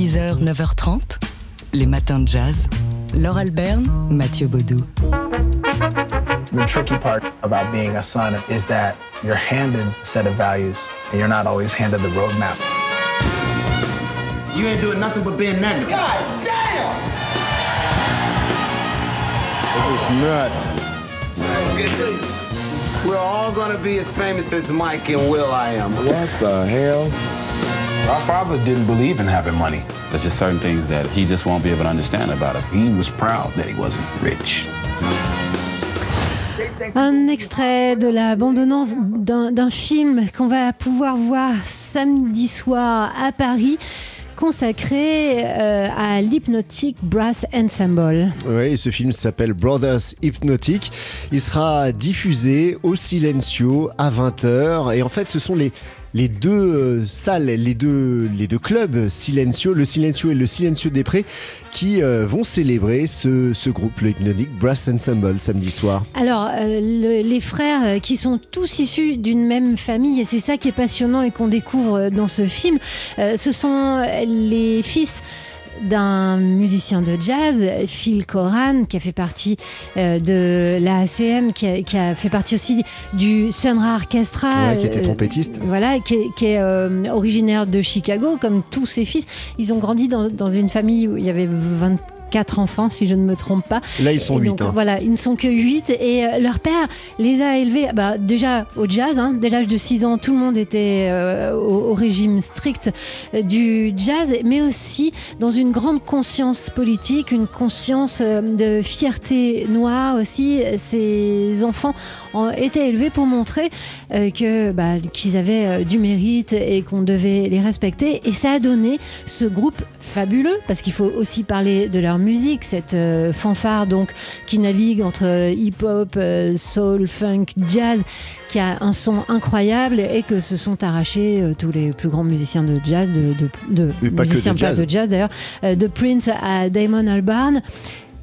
6h, 9h30, les matins de jazz. Laure Alberne, Mathieu Baudou. The tricky part about being a son is that you're handed a set of values and you're not always handed the roadmap. You ain't doing nothing but being nothing. God damn! This is nuts. We're all gonna be as famous as Mike and Will I am. What the hell? Our father didn't believe in having money. There's just certain things that he just won't be able to understand about us. He was proud that he wasn't rich. Un extrait de la bande-annonce d'un film qu'on va pouvoir voir samedi soir à Paris consacré euh, à l'Hypnotic Brass Ensemble. Oui, ce film s'appelle Brothers Hypnotic. Il sera diffusé au Silencio à 20h. Et en fait, ce sont les, les deux euh, salles, les deux, clubs Silencio, le Silencio et le Silencio des Prés, qui euh, vont célébrer ce, groupe, le Hypnotic Brass Ensemble, samedi soir. Alors, euh, le- les frères qui sont tous issus d'une même famille, et c'est ça qui est passionnant et qu'on découvre dans ce film, ce sont les fils d'un musicien de jazz, Phil Coran, qui a fait partie euh, de la ACM, qui a, qui a fait partie aussi du Sun Ra Orchestra. Ouais, qui était euh, trompettiste. voilà, qui est, qui est, euh, originaire de Chicago, comme tous ses fils. Ils ont grandi dans, dans une famille où il y avait 24 enfants, si je ne me trompe pas. Là, ils sont Et 8. donc, hein. Voilà, ils ne sont que 8 et euh, leur père les a élevés bah, déjà au jazz. hein. dès l'âge de 6 ans, tout le monde était euh, au, au régime strict euh, du jazz, mais aussi dans une grande conscience politique, une conscience de fierté noire aussi. Ces enfants ont été élevés pour montrer euh, que bah, qu'ils avaient du mérite et qu'on devait les respecter. Et ça a donné ce groupe fabuleux, parce qu'il faut aussi parler de leur musique, cette euh, fanfare donc qui navigue entre euh, hip-hop, euh, soul, funk, jazz, qui a un son incroyable et que se sont arrachés euh, tous les plus grands musiciens de jazz, de, de, de Et pas que de musiciens jazz. pas de jazz d'ailleurs, de Prince à Damon Albarn.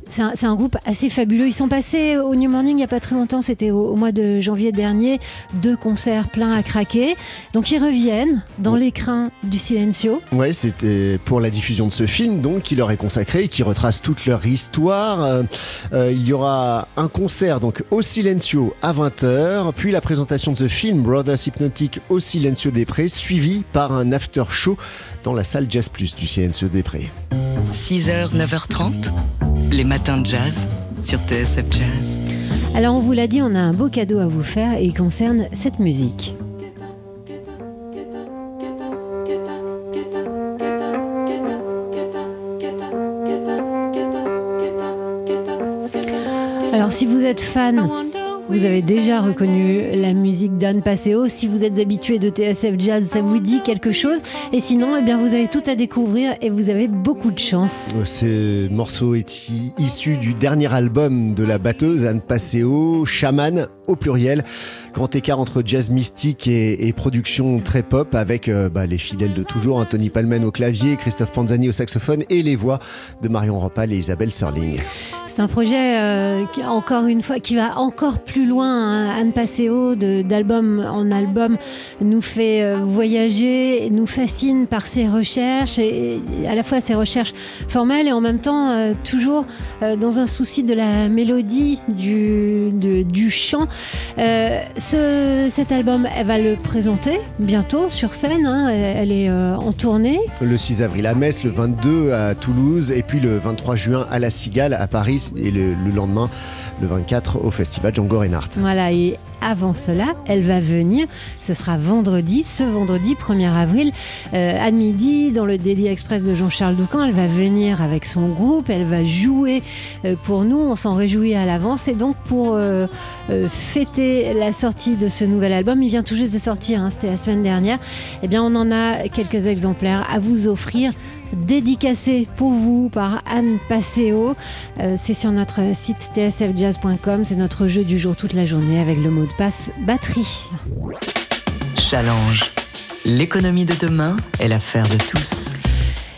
C'est un, groupe assez fabuleux. Ils sont passés au New Morning il n'y a pas très longtemps, c'était au, au mois de janvier dernier, deux concerts pleins à craquer. Donc ils reviennent dans Oh. l'écrin du Silencio. Ouais, c'était pour la diffusion de ce film, donc, qui leur est consacré et qui retrace toute leur histoire. Euh, euh, il y aura un concert donc au Silencio à 20h, puis la présentation de ce film Brothers Hypnotic au Silencio des Prés, suivi par un after show dans la salle Jazz Plus du Silencio des Prés. 6h, 9h30, les matins de jazz sur TSF Jazz. Alors on vous l'a dit, on a un beau cadeau à vous faire et il concerne cette musique. Alors si vous êtes fan, vous avez déjà reconnu la musique d'Anne Passeo. Si vous êtes habitué de TSF Jazz, ça vous dit quelque chose. Et sinon, eh bien, vous avez tout à découvrir et vous avez beaucoup de chance. Ce morceau est issu du dernier album de la batteuse Anne Passeo, Shaman au pluriel. Grand écart entre jazz mystique et, production très pop avec euh, bah, les fidèles de toujours, hein, Tony Palmen au clavier, Christophe Panzani au saxophone et les voix de Marion Rampal et Isabelle Serling. C'est un projet, euh, qui, encore une fois, qui va encore plus loin. hein. Anne Passeo, d'album en album, nous fait euh, voyager, nous fascine par ses recherches, à la fois ses recherches formelles et en même temps toujours dans un souci de la mélodie, du chant. Euh, ce, cet album, elle va le présenter bientôt sur scène. hein. Elle, elle est euh, en tournée. Le 6 avril à Metz, le 22 à Toulouse et puis le 23 juin à La Cigale à Paris et le, le lendemain, le 24 au festival Django Reinhardt. Voilà, et avant cela, elle va venir, ce sera vendredi, ce vendredi 1er avril, euh, à midi, dans le Daily Express de Jean-Charles Doucan. Elle va venir avec son groupe, elle va jouer euh, pour nous, on s'en réjouit à l'avance. Et donc, pour euh, fêter la sortie de ce nouvel album, il vient tout juste de sortir, hein, c'était la semaine dernière, eh bien, on en a quelques exemplaires à vous offrir dédicacé pour vous par Anne Passeo. C'est sur notre site tsfjazz.com. C'est notre jeu du jour toute la journée avec le mot de passe batterie. Challenge. L'économie de demain est l'affaire de tous.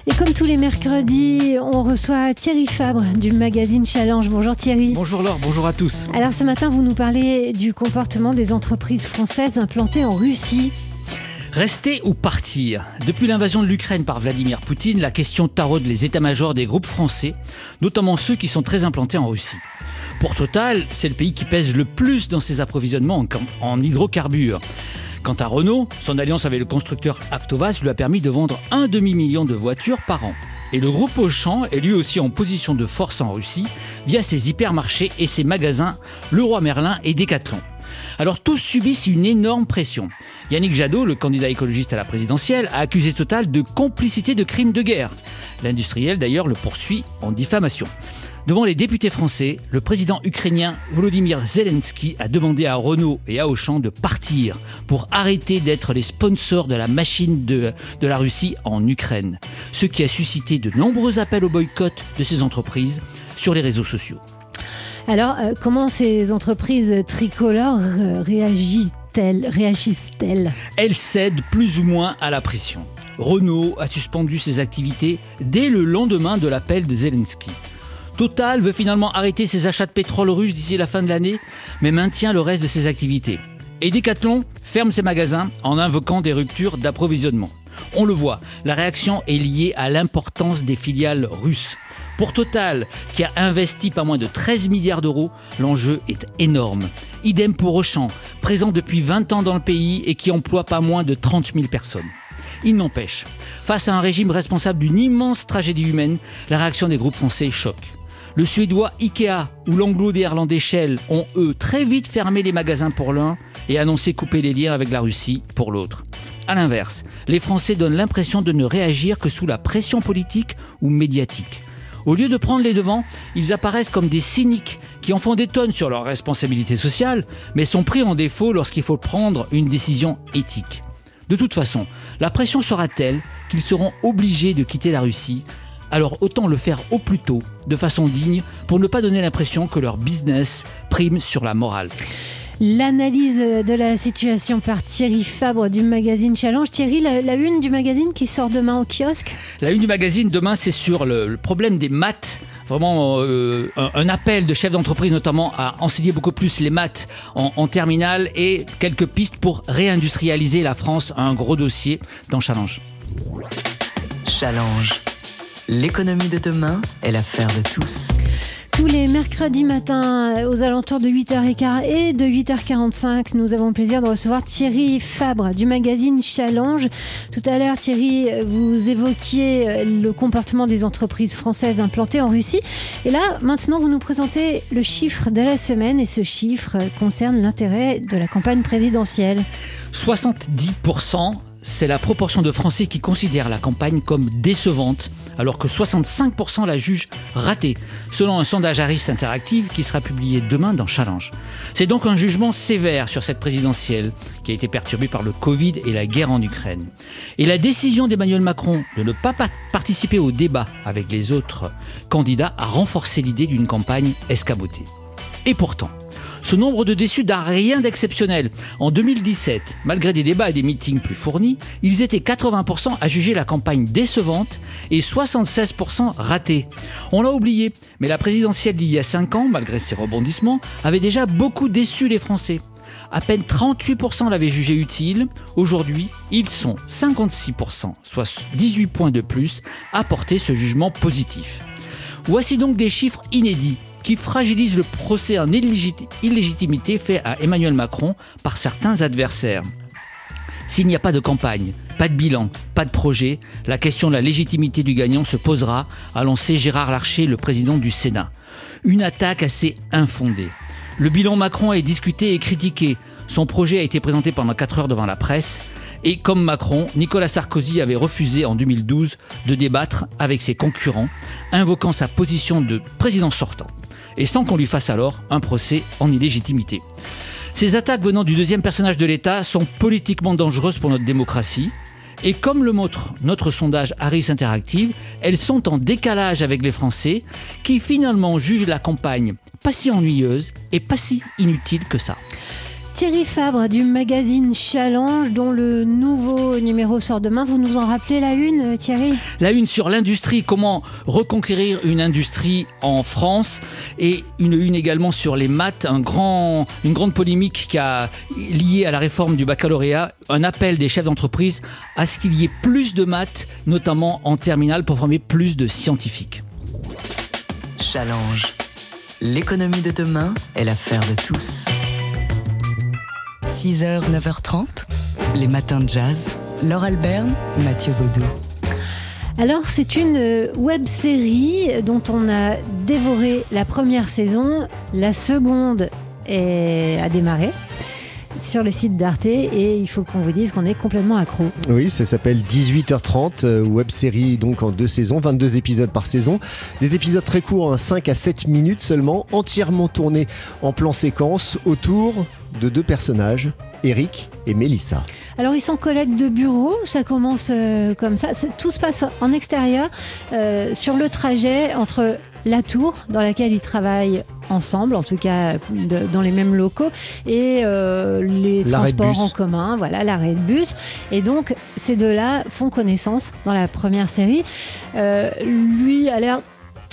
Et comme tous les mercredis, on reçoit Thierry Fabre du magazine Challenge. Bonjour Thierry. Bonjour Laure, bonjour à tous. Alors ce matin, vous nous parlez du comportement des entreprises françaises implantées en Russie. Rester ou partir Depuis l'invasion de l'Ukraine par Vladimir Poutine, la question taraude les états-majors des groupes français, notamment ceux qui sont très implantés en Russie. Pour Total, c'est le pays qui pèse le plus dans ses approvisionnements en, hydrocarbures. Quant à Renault, son alliance avec le constructeur Avtovaz lui a permis de vendre un demi-million de voitures par an. Et le groupe Auchan est lui aussi en position de force en Russie via ses hypermarchés et ses magasins Leroy Merlin et Decathlon. Alors tous subissent une énorme pression. Yannick Jadot, le candidat écologiste à la présidentielle, a accusé Total de complicité de crimes de guerre. L'industriel d'ailleurs le poursuit en diffamation. Devant les députés français, le président ukrainien Volodymyr Zelensky a demandé à Renault et à Auchan de partir pour arrêter d'être les sponsors de la machine de, de la Russie en Ukraine, ce qui a suscité de nombreux appels au boycott de ces entreprises sur les réseaux sociaux. Alors, euh, comment ces entreprises tricolores euh, réagissent-elles réagissent-elles? Elles cèdent plus ou moins à la pression. Renault a suspendu ses activités dès le lendemain de l'appel de Zelensky. Total veut finalement arrêter ses achats de pétrole russe d'ici la fin de l'année, mais maintient le reste de ses activités. Et Decathlon ferme ses magasins en invoquant des ruptures d'approvisionnement. On le voit, la réaction est liée à l'importance des filiales russes. Pour Total, qui a investi pas moins de 13 milliards d'euros, l'enjeu est énorme. Idem pour Auchan, présent depuis 20 ans dans le pays et qui emploie pas moins de 30 000 personnes. Il n'empêche, face à un régime responsable d'une immense tragédie humaine, la réaction des groupes français choque. Le suédois Ikea ou l'anglo-néerlandais Shell ont eux très vite fermé les magasins pour l'un et annoncé couper les liens avec la Russie pour l'autre. A l'inverse, les Français donnent l'impression de ne réagir que sous la pression politique ou médiatique. Au lieu de prendre les devants, ils apparaissent comme des cyniques qui en font des tonnes sur leurs responsabilités sociales, mais sont pris en défaut lorsqu'il faut prendre une décision éthique. De toute façon, la pression sera telle qu'ils seront obligés de quitter la Russie, alors autant le faire au plus tôt, de façon digne, pour ne pas donner l'impression que leur business prime sur la morale. L'analyse de la situation par Thierry Fabre du magazine Challenge. Thierry, la, la une du magazine qui sort demain au kiosque? La une du magazine demain, c'est sur le, le problème des maths. Vraiment euh, un, un appel de chefs d'entreprise notamment à enseigner beaucoup plus les maths en, en terminale et quelques pistes pour réindustrialiser la France. Un gros dossier dans Challenge. Challenge. L'économie de demain est l'affaire de tous. Tous les mercredis matins, aux alentours de 8h15 et de 8h45, nous avons le plaisir de recevoir Thierry Fabre du magazine Challenge. Tout à l'heure, Thierry, vous évoquiez euh, le comportement des entreprises françaises implantées en Russie. Et là, maintenant, vous nous présentez le chiffre de la semaine et ce chiffre concerne l'intérêt de la campagne présidentielle. 70% c'est la proportion de Français qui considèrent la campagne comme décevante, alors que 65% la jugent ratée, selon un sondage Harris Interactive qui sera publié demain dans Challenge. C'est donc un jugement sévère sur cette présidentielle, qui a été perturbée par le Covid et la guerre en Ukraine. Et la décision d'Emmanuel Macron de ne pas participer au débat avec les autres candidats a renforcé l'idée d'une campagne escamotée. Et pourtant, ce nombre de déçus n'a rien d'exceptionnel. En 2017, malgré des débats et des meetings plus fournis, ils étaient 80% à juger la campagne décevante et 76% ratée. On l'a oublié, mais la présidentielle d'il y a 5 ans, malgré ses rebondissements, avait déjà beaucoup déçu les Français. À peine 38% l'avaient jugé utile. Aujourd'hui, ils sont 56%, soit 18 points de plus, à porter ce jugement positif. Voici donc des chiffres inédits qui fragilise le procès en illégitimité fait à Emmanuel Macron par certains adversaires. S'il n'y a pas de campagne, pas de bilan, pas de projet, la question de la légitimité du gagnant se posera, a lancé Gérard Larcher, le président du Sénat. Une attaque assez infondée. Le bilan Macron est discuté et critiqué. Son projet a été présenté pendant 4 heures devant la presse. Et comme Macron, Nicolas Sarkozy avait refusé en 2012 de débattre avec ses concurrents, invoquant sa position de président sortant et sans qu'on lui fasse alors un procès en illégitimité. Ces attaques venant du deuxième personnage de l'État sont politiquement dangereuses pour notre démocratie. Et comme le montre notre sondage Harris Interactive, elles sont en décalage avec les Français qui finalement jugent la campagne pas si ennuyeuse et pas si inutile que ça. Thierry Fabre du magazine Challenge, dont le nouveau numéro sort demain. Vous nous en rappelez la une, Thierry? La une sur l'industrie, comment reconquérir une industrie en France, et une une également sur les maths, un grand, une grande polémique qui a liée à la réforme du baccalauréat, un appel des chefs d'entreprise à ce qu'il y ait plus de maths, notamment en terminale, pour former plus de scientifiques. Challenge. L'économie de demain est l'affaire de tous. 6h, 9h30, les matins de jazz. Laure Alberne, Mathieu Baudou. Alors, c'est une euh, web série dont on a dévoré la première saison. La seconde est... a démarré sur le site d'Arte et il faut qu'on vous dise qu'on est complètement accro. Oui, ça s'appelle 18h30, euh, web série donc en deux saisons, 22 épisodes par saison. Des épisodes très courts, 5 hein, à 7 minutes seulement, entièrement tournés en plan séquence autour de deux personnages, Eric et Mélissa. Alors ils sont collègues de bureau, ça commence euh, comme ça. Tout se passe en extérieur, euh, sur le trajet entre la tour dans laquelle ils travaillent ensemble, en tout cas de, dans les mêmes locaux, et euh, les transports en commun, voilà, l'arrêt de bus. Et donc ces deux-là font connaissance dans la première série. Lui a l'air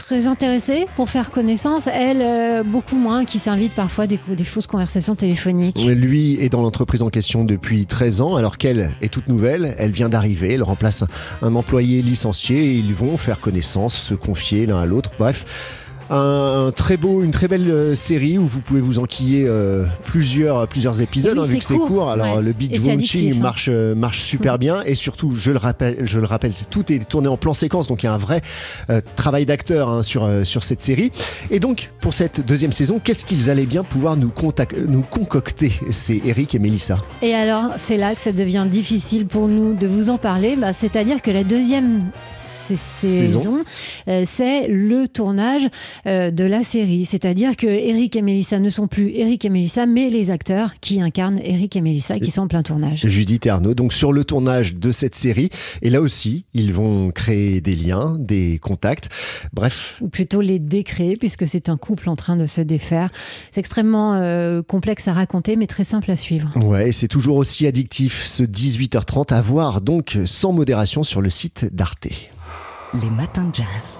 très intéressée pour faire connaissance, elle euh, beaucoup moins, qui s'invite parfois des, des fausses conversations téléphoniques. Lui est dans l'entreprise en question depuis 13 ans, alors qu'elle est toute nouvelle, elle vient d'arriver, elle remplace un, un employé licencié et ils vont faire connaissance, se confier l'un à l'autre, bref un très beau, une très belle euh, série où vous pouvez vous enquiller euh, plusieurs, plusieurs épisodes, oui, hein, vu que c'est court. Alors ouais. le watching addictif, hein. marche, euh, marche super bien et surtout, je le rappelle, je le rappelle, tout est tourné en plan séquence, donc il y a un vrai travail d'acteur hein, sur sur cette série. Et donc pour cette deuxième saison, qu'est-ce qu'ils allaient bien pouvoir nous, concocter C'est Eric et Mélissa. Et alors, c'est là que ça devient difficile pour nous de vous en parler. Bah, C'est-à-dire que la deuxième sa- saison, c'est le tournage euh, de la série. C'est-à-dire que Eric et Mélissa ne sont plus Eric et Mélissa, mais les acteurs qui incarnent Eric et Mélissa qui sont en plein tournage. Judith et Arnaud, donc sur le tournage de cette série. Et là aussi, ils vont créer des liens, des contacts. Bref, Ou plutôt les décréer, puisque c'est un couple en train de se défaire. C'est extrêmement euh, complexe à raconter, mais très simple à suivre. Ouais, c'est toujours aussi addictif ce 18h30 à voir donc sans modération sur le site d'Arte. Les matins de jazz.